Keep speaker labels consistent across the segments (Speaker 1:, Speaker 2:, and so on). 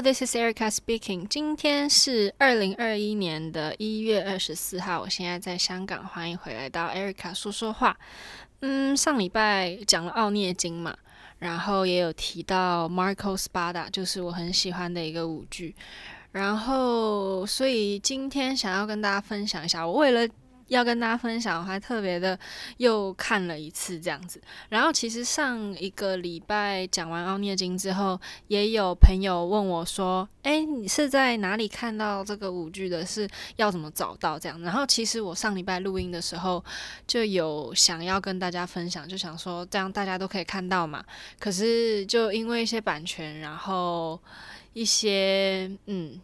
Speaker 1: This is Erica speaking. 今天是二零二一年的一月二十四号，我现在在香港，欢迎回来到 Erica 说说话。嗯，上礼拜讲了奥涅金嘛，然后也有提到 Marco Spada，就是我很喜欢的一个舞剧。然后，所以今天想要跟大家分享一下，我为了要跟大家分享，我还特别的又看了一次这样子。然后其实上一个礼拜讲完奥涅金之后，也有朋友问我说：“诶，你是在哪里看到这个舞剧的？是要怎么找到这样？”然后其实我上礼拜录音的时候就有想要跟大家分享，就想说这样大家都可以看到嘛。可是就因为一些版权，然后一些嗯。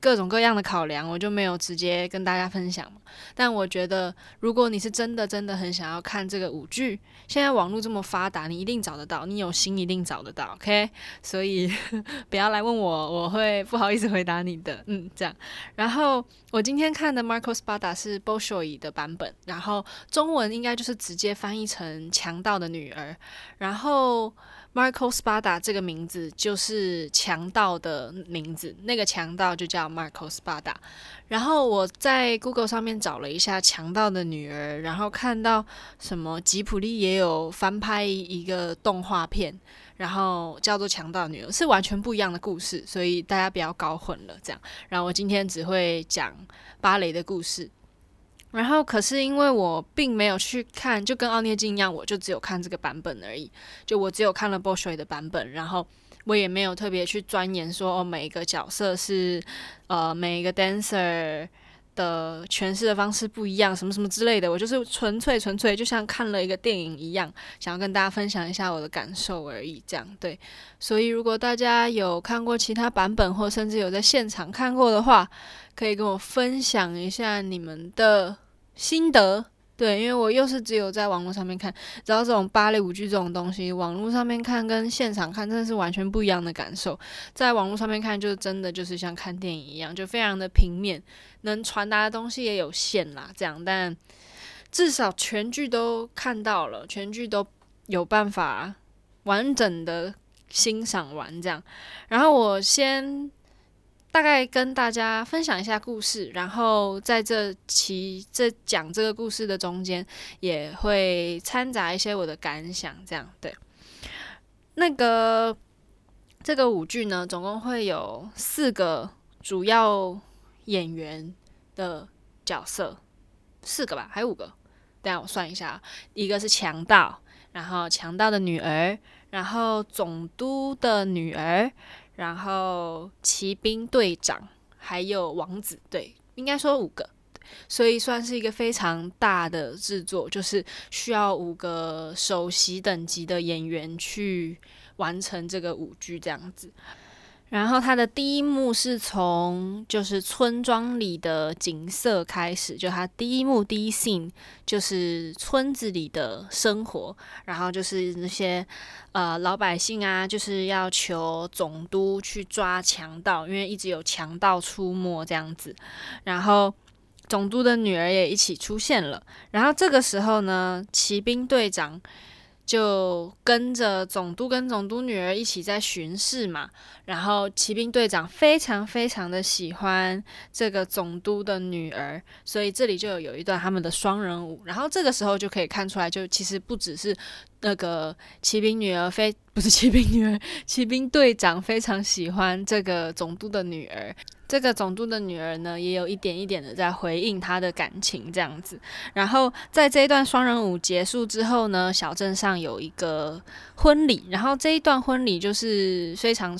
Speaker 1: 各种各样的考量，我就没有直接跟大家分享。但我觉得，如果你是真的真的很想要看这个舞剧，现在网络这么发达，你一定找得到，你有心一定找得到。OK，所以 不要来问我，我会不好意思回答你的。嗯，这样。然后我今天看的 Marco Spada 是 Bolshoi 的版本，然后中文应该就是直接翻译成强盗的女儿。然后。Marco Spada 这个名字就是强盗的名字，那个强盗就叫 Marco Spada。然后我在 Google 上面找了一下《强盗的女儿》，然后看到什么吉卜力也有翻拍一个动画片，然后叫做《强盗女儿》，是完全不一样的故事，所以大家不要搞混了。这样，然后我今天只会讲芭蕾的故事。然后，可是因为我并没有去看，就跟奥涅金一样，我就只有看这个版本而已。就我只有看了 Bolshoi 的版本，然后我也没有特别去钻研说哦，每一个角色是呃每一个 dancer 的诠释的方式不一样，什么什么之类的。我就是纯粹纯粹就像看了一个电影一样，想要跟大家分享一下我的感受而已。这样对。所以如果大家有看过其他版本，或甚至有在现场看过的话，可以跟我分享一下你们的心得，对，因为我又是只有在网络上面看，知道这种芭蕾舞剧这种东西，网络上面看跟现场看真的是完全不一样的感受。在网络上面看，就真的就是像看电影一样，就非常的平面，能传达的东西也有限啦。这样，但至少全剧都看到了，全剧都有办法完整的欣赏完这样。然后我先。大概跟大家分享一下故事，然后在这期这讲这个故事的中间，也会掺杂一些我的感想，这样对。那个这个舞剧呢，总共会有四个主要演员的角色，四个吧，还有五个？等下我算一下，一个是强盗，然后强盗的女儿，然后总督的女儿。然后骑兵队长还有王子，对，应该说五个，所以算是一个非常大的制作，就是需要五个首席等级的演员去完成这个舞剧这样子。然后它的第一幕是从就是村庄里的景色开始，就它第一幕第一 scene 就是村子里的生活，然后就是那些呃老百姓啊，就是要求总督去抓强盗，因为一直有强盗出没这样子，然后总督的女儿也一起出现了，然后这个时候呢，骑兵队长。就跟着总督跟总督女儿一起在巡视嘛，然后骑兵队长非常非常的喜欢这个总督的女儿，所以这里就有有一段他们的双人舞，然后这个时候就可以看出来，就其实不只是那个骑兵女儿非不是骑兵女儿，骑兵队长非常喜欢这个总督的女儿。这个总督的女儿呢，也有一点一点的在回应他的感情这样子。然后在这一段双人舞结束之后呢，小镇上有一个婚礼。然后这一段婚礼就是非常，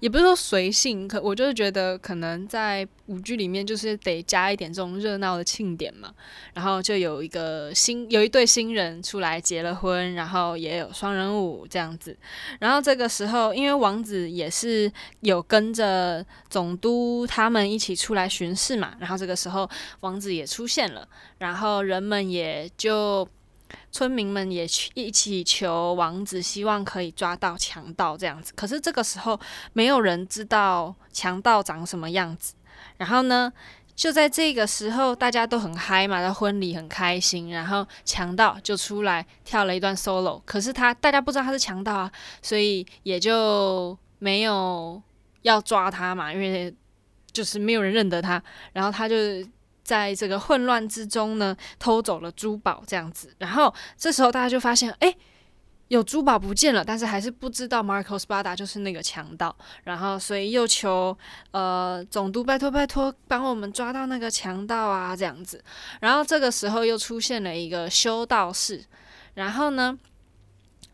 Speaker 1: 也不是说随性，可我就是觉得可能在舞剧里面就是得加一点这种热闹的庆典嘛。然后就有一个新有一对新人出来结了婚，然后也有双人舞这样子。然后这个时候，因为王子也是有跟着总督。他们一起出来巡视嘛，然后这个时候王子也出现了，然后人们也就村民们也去一起求王子，希望可以抓到强盗这样子。可是这个时候没有人知道强盗长什么样子。然后呢，就在这个时候，大家都很嗨嘛，在婚礼很开心，然后强盗就出来跳了一段 solo。可是他大家不知道他是强盗啊，所以也就没有。要抓他嘛，因为就是没有人认得他，然后他就在这个混乱之中呢，偷走了珠宝这样子，然后这时候大家就发现，哎。有珠宝不见了，但是还是不知道 Marco Spada 就是那个强盗，然后所以又求呃总督拜托拜托帮我们抓到那个强盗啊这样子，然后这个时候又出现了一个修道士，然后呢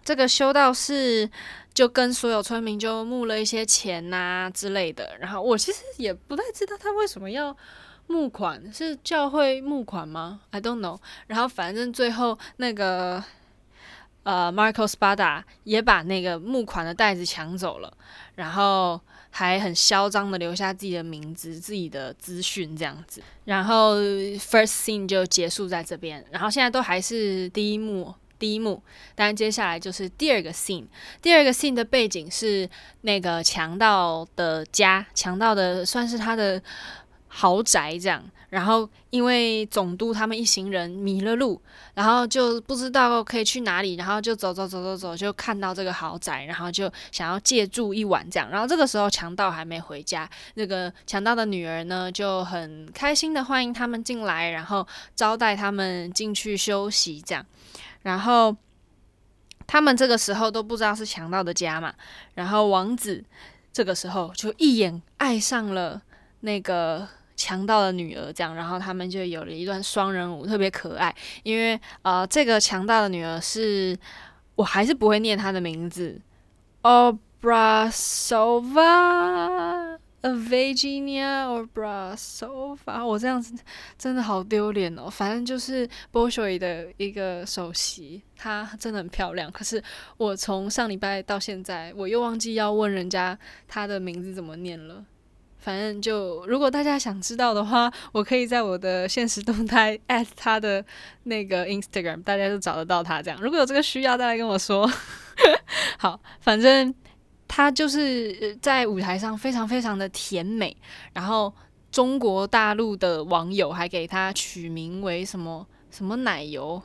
Speaker 1: 这个修道士就跟所有村民就募了一些钱呐、之类的，然后我其实也不太知道他为什么要募款，是教会募款吗？I don't know，然后反正最后那个。呃，Marco Spada 也把那个募款的袋子抢走了，然后还很嚣张的留下自己的名字、自己的资讯这样子。然后 First Scene 就结束在这边，然后现在都还是第一幕，第一幕。但接下来就是第二个 Scene，第二个 Scene 的背景是那个强盗的家，强盗的算是他的。豪宅这样，然后因为总督他们一行人迷了路，然后就不知道可以去哪里，然后就走走走走走，就看到这个豪宅，然后就想要借住一晚这样。然后这个时候强盗还没回家，那个强盗的女儿呢就很开心的欢迎他们进来，然后招待他们进去休息这样。然后他们这个时候都不知道是强盗的家嘛，然后王子这个时候就一眼爱上了那个。强盗的女儿，这样，然后他们就有了一段双人舞，特别可爱。因为呃，这个强盗的女儿是，我还是不会念她的名字，Obrasova，Virginia Obrasova。我这样子真的好丢脸哦。反正就是 Bolshoi 的一个首席，她真的很漂亮。可是我从上礼拜到现在，我又忘记要问人家她的名字怎么念了。反正就，如果大家想知道的话，我可以在我的现实动态 at 他的那个 Instagram，大家就找得到他。这样，如果有这个需要，再来跟我说。好，反正他就是在舞台上非常非常的甜美，然后中国大陆的网友还给他取名为什么什么奶油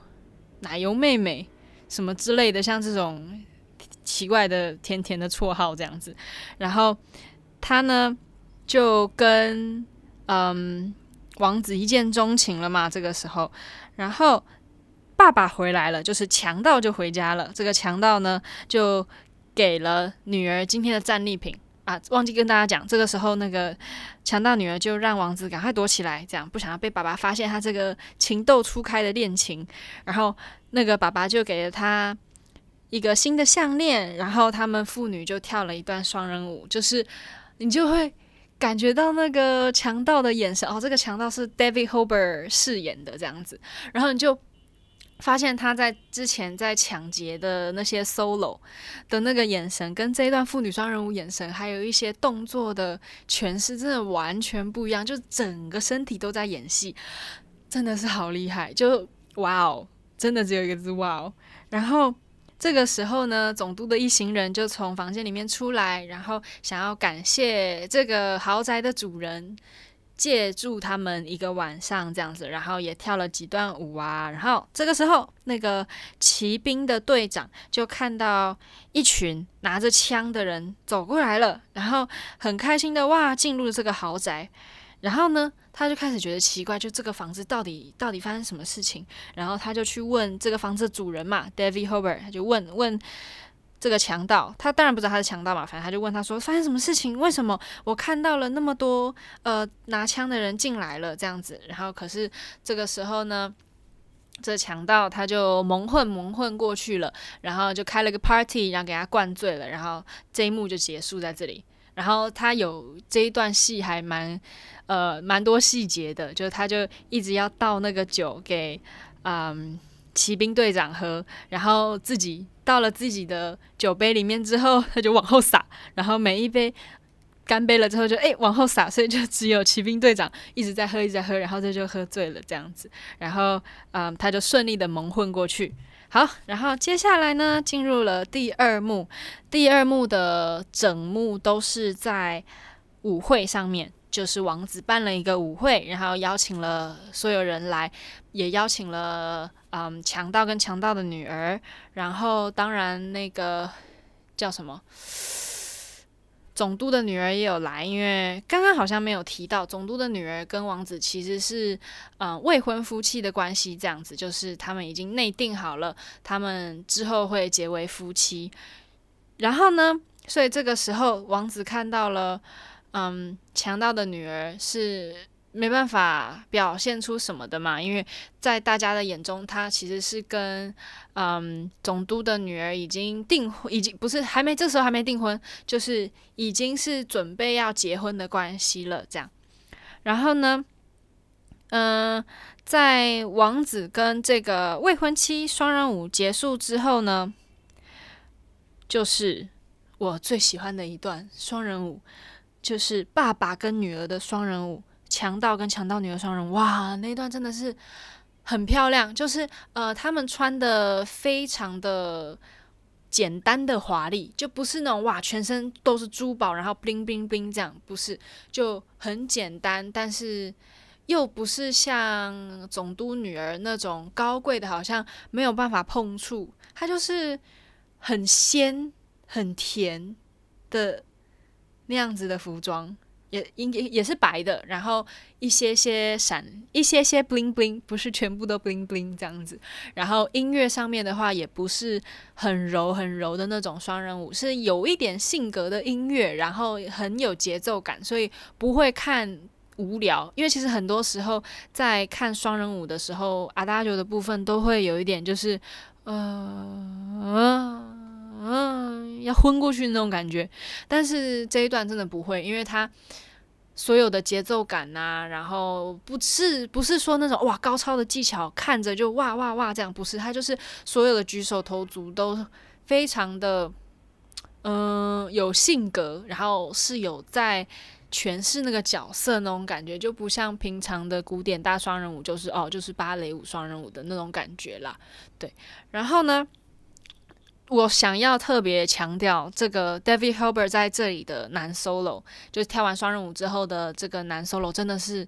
Speaker 1: 奶油妹妹什么之类的，像这种奇怪的甜甜的绰号这样子。然后他呢，就跟嗯王子一见钟情了嘛，这个时候，然后爸爸回来了，就是强盗就回家了。这个强盗呢，就给了女儿今天的战利品啊，忘记跟大家讲，这个时候那个强盗女儿就让王子赶快躲起来，这样不想要被爸爸发现他这个情窦初开的恋情。然后那个爸爸就给了他一个新的项链，然后他们父女就跳了一段双人舞，就是你就会。感觉到那个强盗的眼神哦，这个强盗是 David Harbour 饰演的这样子，然后你就发现他在之前在抢劫的那些 solo 的那个眼神，跟这一段父女双人舞眼神，还有一些动作的诠释，真的完全不一样，就整个身体都在演戏，真的是好厉害，就哇哦，真的只有一个字哇哦，然后。这个时候呢，总督的一行人就从房间里面出来，然后想要感谢这个豪宅的主人借住他们一个晚上这样子，然后也跳了几段舞啊。然后这个时候，那个骑兵的队长就看到一群拿着枪的人走过来了，然后很开心的哇，进入了这个豪宅。然后呢，他就开始觉得奇怪，就这个房子到底到底发生什么事情？然后他就去问这个房子的主人嘛，David Hober，他就问问这个强盗，他当然不知道他是强盗嘛，反正他就问他说，发生什么事情？为什么我看到了那么多呃拿枪的人进来了这样子？然后可是这个时候呢，这强盗他就蒙混蒙混过去了，然后就开了个 party，然后给他灌醉了，然后这一幕就结束在这里。然后他有这一段戏还蛮，呃，蛮多细节的，就是他就一直要倒那个酒给，嗯，骑兵队长喝，然后自己倒了自己的酒杯里面之后，他就往后洒，然后每一杯干杯了之后就哎往后洒，所以就只有骑兵队长一直在喝，一直在喝，然后这就喝醉了这样子，然后嗯，他就顺利的蒙混过去。好，然后接下来呢，进入了第二幕。第二幕的整幕都是在舞会上面，就是王子办了一个舞会，然后邀请了所有人来，也邀请了嗯强盗跟强盗的女儿，然后当然那个叫什么总督的女儿也有来，因为刚刚好像没有提到，总督的女儿跟王子其实是嗯、呃、未婚夫妻的关系，这样子就是他们已经内定好了，他们之后会结为夫妻。然后呢，所以这个时候王子看到了，嗯，强盗的女儿是。没办法表现出什么的嘛，因为在大家的眼中，他其实是跟嗯总督的女儿已经订婚，已经不是还没这时候还没订婚，就是已经是准备要结婚的关系了。这样，然后呢，嗯、在王子跟这个未婚妻双人舞结束之后呢，就是我最喜欢的一段双人舞，就是爸爸跟女儿的双人舞。强盗跟强盗女的双人，哇，那一段真的是很漂亮。就是呃，他们穿的非常的简单的华丽，就不是那种哇，全身都是珠宝，然后 bling bling bling 这样，不是，就很简单，但是又不是像总督女儿那种高贵的，好像没有办法碰触。它就是很鲜、很甜的那样子的服装。也应也也是白的，然后一些些闪，一些些 bling bling，不是全部都 bling bling 这样子。然后音乐上面的话，也不是很柔很柔的那种双人舞，是有一点性格的音乐，然后很有节奏感，所以不会看无聊。因为其实很多时候在看双人舞的时候，Adagio 的部分都会有一点就是，呃。嗯，要昏过去那种感觉，但是这一段真的不会，因为它所有的节奏感呐、啊，然后不是不是说那种哇高超的技巧，看着就哇哇哇这样，不是，它就是所有的举手投足都非常的嗯有性格，然后是有在诠释那个角色那种感觉，就不像平常的古典大双人舞，就是哦就是芭蕾舞双人舞的那种感觉啦，对，然后呢？我想要特别强调这个 David Hilbert 在这里的男 solo，就是跳完双人舞之后的这个男 solo 真的是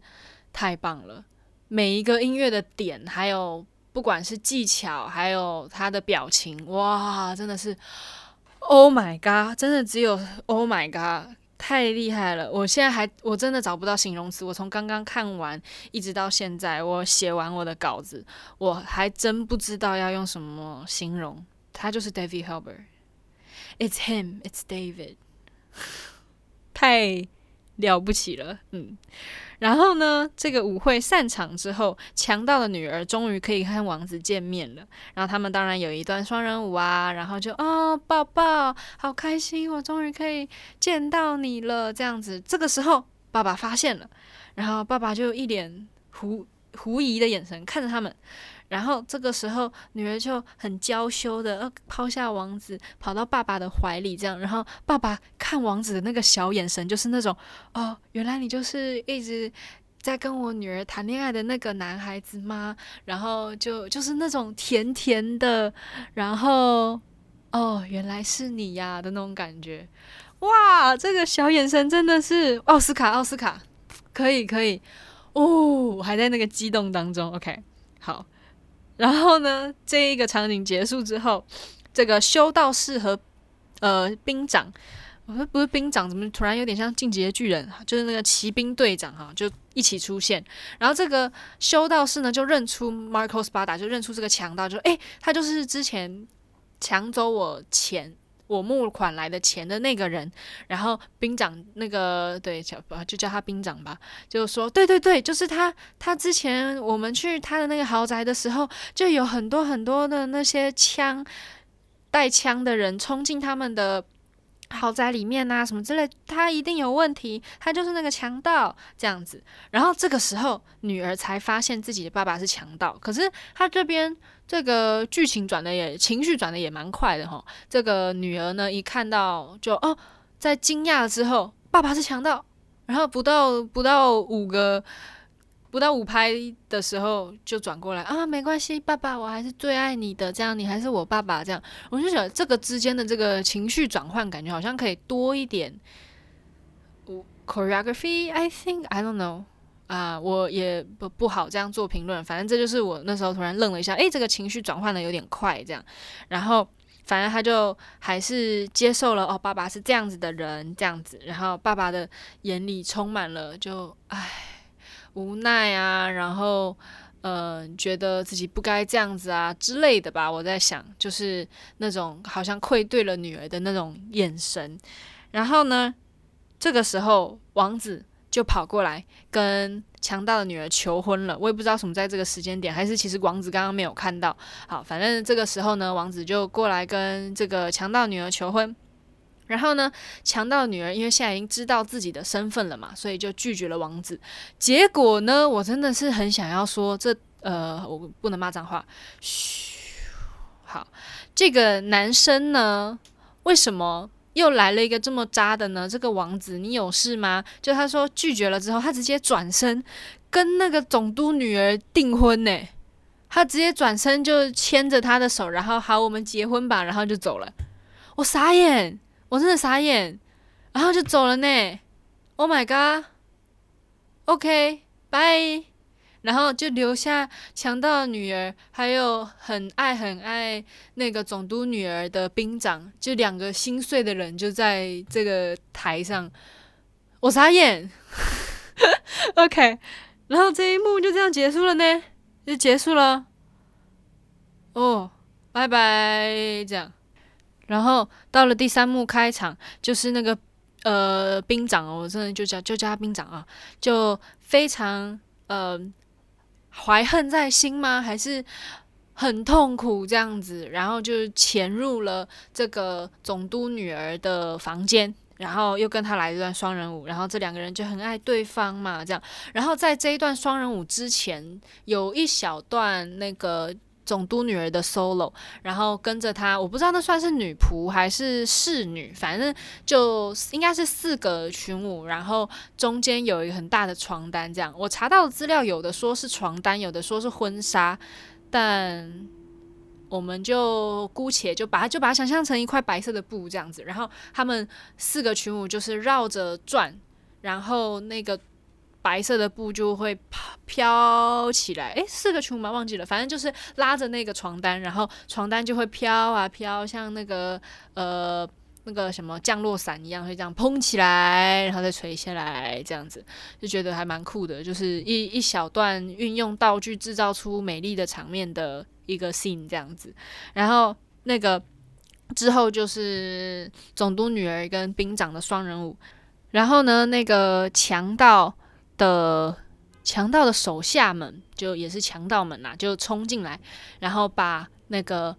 Speaker 1: 太棒了。每一个音乐的点，还有不管是技巧，还有他的表情，哇，真的是 Oh my God！真的只有 Oh my God！太厉害了。我现在还我真的找不到形容词。我从刚刚看完一直到现在，我写完我的稿子，我还真不知道要用什么形容。他就是 David Hilbert，It's him, it's David，太了不起了，嗯。然后呢，这个舞会散场之后，强盗的女儿终于可以和王子见面了。然后他们当然有一段双人舞啊，然后就哦抱抱，好开心，我终于可以见到你了，这样子。这个时候，爸爸发现了，然后爸爸就一脸狐狐疑的眼神看着他们。然后这个时候，女儿就很娇羞的，呃，抛下王子，跑到爸爸的怀里，这样。然后爸爸看王子的那个小眼神，就是那种，哦，原来你就是一直在跟我女儿谈恋爱的那个男孩子吗？然后就就是那种甜甜的，然后，哦，原来是你呀的那种感觉。哇，这个小眼神真的是奥斯卡，奥斯卡，可以，可以，哦，还在那个激动当中。OK，好。然后呢，这一个场景结束之后，这个修道士和呃兵长，我说不是兵长，怎么突然有点像进击的巨人？就是那个骑兵队长哈，就一起出现。然后这个修道士呢，就认出 Marco Spada，就认出这个强盗，就说：“诶，他就是之前抢走我钱。”我募款来的钱的那个人，然后兵长那个对就叫他兵长吧，就说对对对，就是他。他之前我们去他的那个豪宅的时候，就有很多很多的那些枪带枪的人冲进他们的豪宅里面啊，什么之类，他一定有问题，他就是那个强盗这样子。然后这个时候，女儿才发现自己的爸爸是强盗，可是他这边。这个剧情转的也情绪转的也蛮快的哈。这个女儿呢，一看到就哦，在惊讶之后，爸爸是强盗，然后不到不到五个不到五拍的时候就转过来啊，没关系，爸爸，我还是最爱你的，这样你还是我爸爸，这样我就想这个之间的这个情绪转换，感觉好像可以多一点。Choreography，I think I don't know。啊、我也不不好这样做评论，反正这就是我那时候突然愣了一下，诶，这个情绪转换的有点快，这样，然后反正他就还是接受了哦，爸爸是这样子的人，这样子。然后爸爸的眼里充满了就唉无奈啊，然后嗯、觉得自己不该这样子啊之类的吧。我在想，就是那种好像愧对了女儿的那种眼神。然后呢，这个时候王子就跑过来跟强盗的女儿求婚了。我也不知道什么在这个时间点，还是其实王子刚刚没有看到。好，反正这个时候呢，王子就过来跟这个强盗女儿求婚。然后呢，强盗女儿因为现在已经知道自己的身份了嘛，所以就拒绝了王子。结果呢，我真的是很想要说这呃，我不能骂脏话。嘘，好，这个男生呢，为什么？又来了一个这么渣的呢？这个王子，你有事吗？就他说拒绝了之后，他直接转身跟那个总督女儿订婚呢。他直接转身就牵着她的手，然后好，我们结婚吧，然后就走了。我傻眼，我真的傻眼，然后就走了呢。Oh my god，OK，bye。然后就留下强盗女儿，还有很爱很爱那个总督女儿的兵长，就两个心碎的人就在这个台上，我傻眼。OK，然后这一幕就这样结束了呢，就结束了。哦，拜拜，这样。然后到了第三幕开场，就是那个呃兵长哦，我真的就叫就叫他兵长啊，就非常呃。怀恨在心吗？还是很痛苦这样子？然后就潜入了这个总督女儿的房间，然后又跟她来一段双人舞，然后这两个人就很爱对方嘛，这样。然后在这一段双人舞之前，有一小段那个。总督女儿的 solo，然后跟着她，我不知道那算是女仆还是侍女，反正就应该是四个群舞，然后中间有一个很大的床单，这样。我查到的资料有的说是床单，有的说是婚纱，但我们就姑且就把它就把它想象成一块白色的布这样子，然后他们四个群舞就是绕着转，然后那个。白色的布就会飘起来，诶，四个群舞吗？忘记了，反正就是拉着那个床单，然后床单就会飘啊飘，像那个呃那个什么降落伞一样，会这样蓬起来，然后再垂下来，这样子就觉得还蛮酷的，就是一一小段运用道具制造出美丽的场面的一个 scene 这样子，然后那个之后就是总督女儿跟兵长的双人舞，然后呢那个强盗。的强盗的手下们，就也是强盗们呐、就冲进来，然后把那个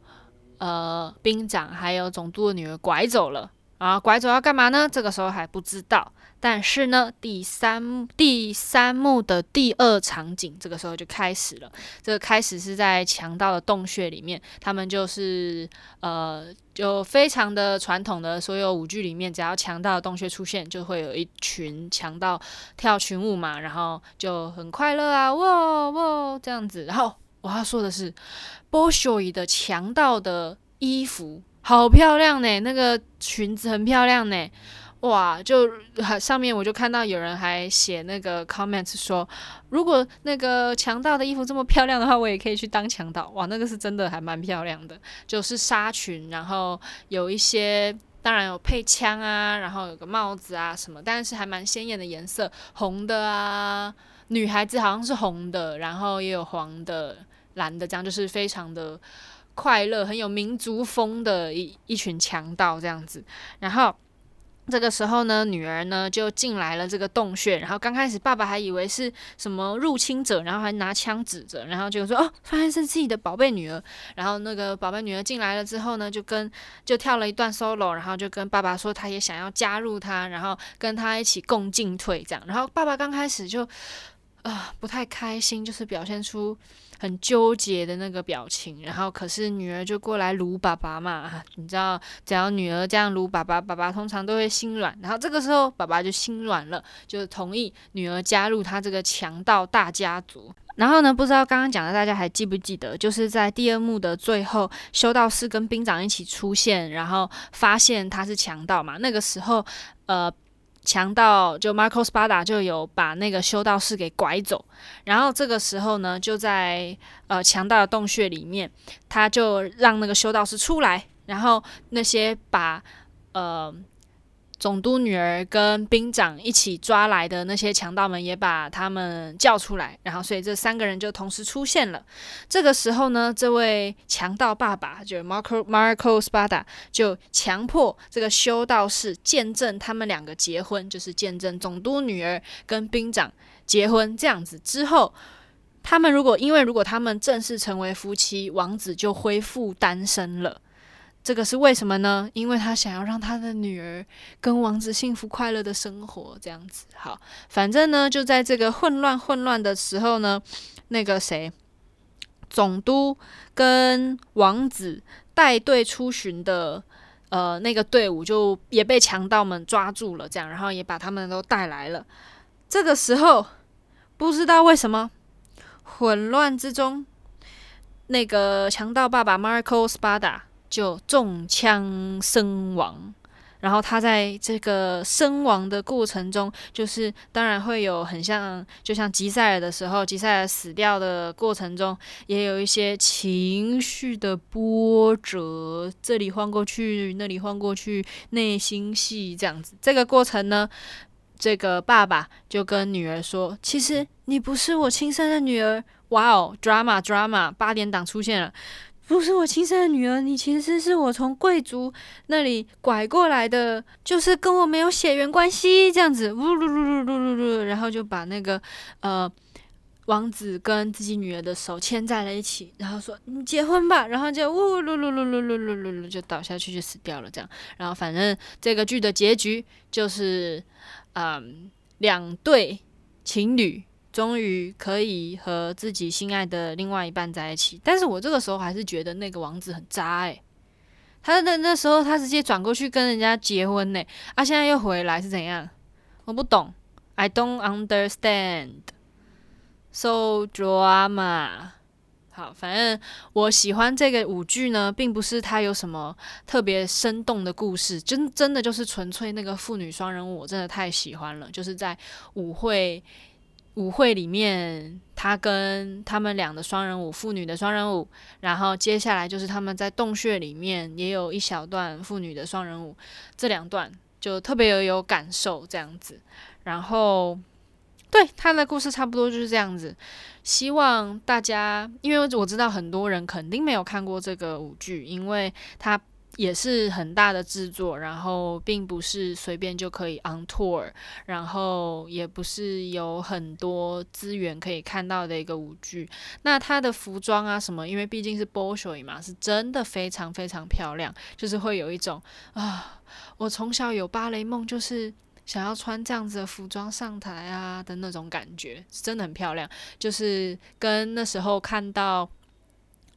Speaker 1: 呃兵长还有总督的女儿拐走了。然后拐走要干嘛呢？这个时候还不知道。但是呢，第三第三幕的第二场景，这个时候就开始了。这个开始是在强盗的洞穴里面，他们就是呃，就非常的传统的所有舞剧里面，只要强盗的洞穴出现，就会有一群强盗跳群舞嘛，然后就很快乐啊，哇哇这样子。然后我要说的是，Bolshoi 的强盗的衣服。好漂亮呢，那个裙子很漂亮呢，哇！就上面我就看到有人还写那个 comments 说，如果那个强盗的衣服这么漂亮的话，我也可以去当强盗。哇，那个是真的还蛮漂亮的，就是纱裙，然后有一些当然有配枪啊，然后有个帽子啊什么，但是还蛮鲜艳的颜色，红的啊，女孩子好像是红的，然后也有黄的、蓝的，这样就是非常的。快乐，很有民族风的一一群强盗这样子，然后这个时候呢，女儿呢就进来了这个洞穴，然后刚开始爸爸还以为是什么入侵者，然后还拿枪指着，然后就说哦，发现是自己的宝贝女儿，然后那个宝贝女儿进来了之后呢，就跟就跳了一段 solo，然后就跟爸爸说，他也想要加入他，然后跟他一起共进退这样，然后爸爸刚开始就啊、不太开心，就是表现出。很纠结的那个表情，然后可是女儿就过来撸爸爸嘛，你知道，只要女儿这样撸爸爸，爸爸通常都会心软，然后这个时候爸爸就心软了，就同意女儿加入他这个强盗大家族。然后呢，不知道刚刚讲的大家还记不记得，就是在第二幕的最后，修道士跟兵长一起出现，然后发现他是强盗嘛，那个时候，呃。强盗就 Marco Spada 就有把那个修道士给拐走，然后这个时候呢，就在呃强盗的洞穴里面，他就让那个修道士出来，然后那些把呃。总督女儿跟兵长一起抓来的那些强盗们也把他们叫出来，然后所以这三个人就同时出现了。这个时候呢，这位强盗爸爸就 Marco Marco Spada 就强迫这个修道士见证他们两个结婚，就是见证总督女儿跟兵长结婚。这样子之后，他们如果因为如果他们正式成为夫妻，王子就恢复单身了。这个是为什么呢？因为他想要让他的女儿跟王子幸福快乐的生活，这样子。好，反正呢，就在这个混乱混乱的时候呢，那个谁，总督跟王子带队出巡的，呃，那个队伍就也被强盗们抓住了，这样，然后也把他们都带来了。这个时候，不知道为什么，混乱之中，那个强盗爸爸 Marco Spada。就中枪身亡，然后他在这个身亡的过程中，就是当然会有很像，就像吉赛尔的时候，吉赛尔死掉的过程中，也有一些情绪的波折，这里晃过去，那里晃过去，内心戏这样子。这个过程呢，这个爸爸就跟女儿说：“其实你不是我亲生的女儿。”哇哦，drama drama，八点档出现了。不是我亲生的女儿，你其实是我从贵族那里拐过来的，就是跟我没有血缘关系，这样子，呜噜噜噜噜噜噜，然后就把那个呃王子跟自己女儿的手牵在了一起，然后说你结婚吧，然后就呜噜噜噜噜噜噜噜就倒下去就死掉了，这样，然后反正这个剧的结局就是，嗯，两对情侣。终于可以和自己心爱的另外一半在一起，但是我这个时候还是觉得那个王子很渣诶，他那那时候他直接转过去跟人家结婚呢，啊，现在又回来是怎样？我不懂，I don't understand。So drama。好，反正我喜欢这个舞剧呢，并不是它有什么特别生动的故事，真真的就是纯粹那个父女双人舞，我真的太喜欢了，就是在舞会。舞会里面，他跟他们俩的双人舞，父女的双人舞，然后接下来就是他们在洞穴里面也有一小段父女的双人舞，这两段就特别有有感受这样子。然后，对，他的故事差不多就是这样子。希望大家，因为我知道很多人肯定没有看过这个舞剧，因为他。也是很大的制作，然后并不是随便就可以 on tour，然后也不是有很多资源可以看到的一个舞剧。那它的服装啊什么，因为毕竟是 Bolshoi 嘛，是真的非常非常漂亮，就是会有一种啊，我从小有芭蕾梦，就是想要穿这样子的服装上台啊的那种感觉，真的很漂亮。就是跟那时候看到。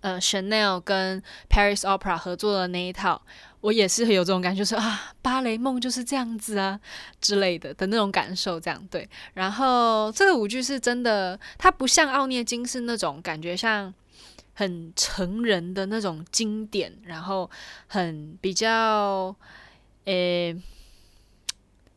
Speaker 1: 呃，Chanel 跟 Paris Opera 合作的那一套，我也是有这种感觉，说啊，芭蕾梦就是这样子啊之类的的那种感受，这样对。然后这个舞剧是真的，它不像奥涅金是那种感觉像很成人的那种经典，然后很比较，诶。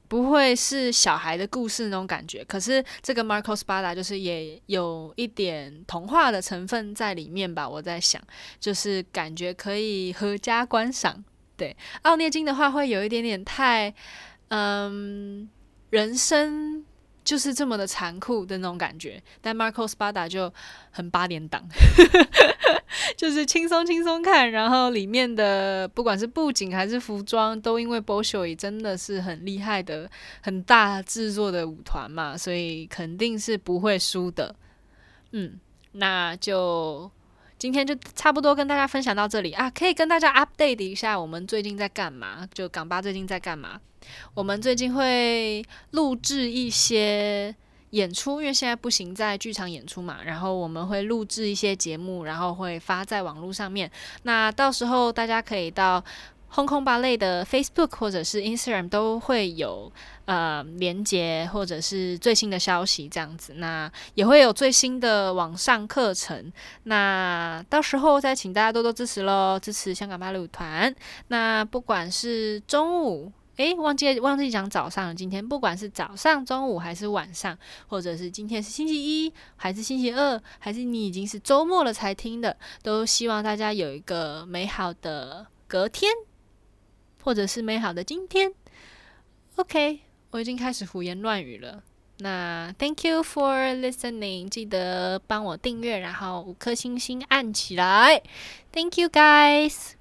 Speaker 1: 不会是小孩的故事那种感觉，可是这个 Marco Spada 就是也有一点童话的成分在里面吧？我在想，就是感觉可以合家观赏。对，奥涅金的话会有一点点太，嗯，人生。就是这么的残酷的那种感觉，但 Marco Spada 就很八点档，就是轻松轻松看，然后里面的不管是布景还是服装，都因为 Bolshoi 真的是很厉害的、很大制作的舞团嘛，所以肯定是不会输的。嗯，那就今天就差不多跟大家分享到这里啊，可以跟大家 update 一下我们最近在干嘛，就港巴最近在干嘛。我们最近会录制一些演出，因为现在不行在剧场演出嘛，然后我们会录制一些节目，然后会发在网络上面。那到时候大家可以到 Hong Kong Ballet 的 Facebook 或者是 Instagram 都会有呃连接或者是最新的消息这样子。那也会有最新的网上课程。那到时候再请大家多多支持喽，支持香港芭蕾舞团。那不管是中午。诶忘记忘记讲早上了今天不管是早上中午还是晚上或者是今天是星期一还是星期二还是你已经是周末了才听的都希望大家有一个美好的隔天或者是美好的今天。Ok 我已经开始胡言乱语了。那 thank you for listening 记得帮我订阅然后五颗星星按起来。Thank you guys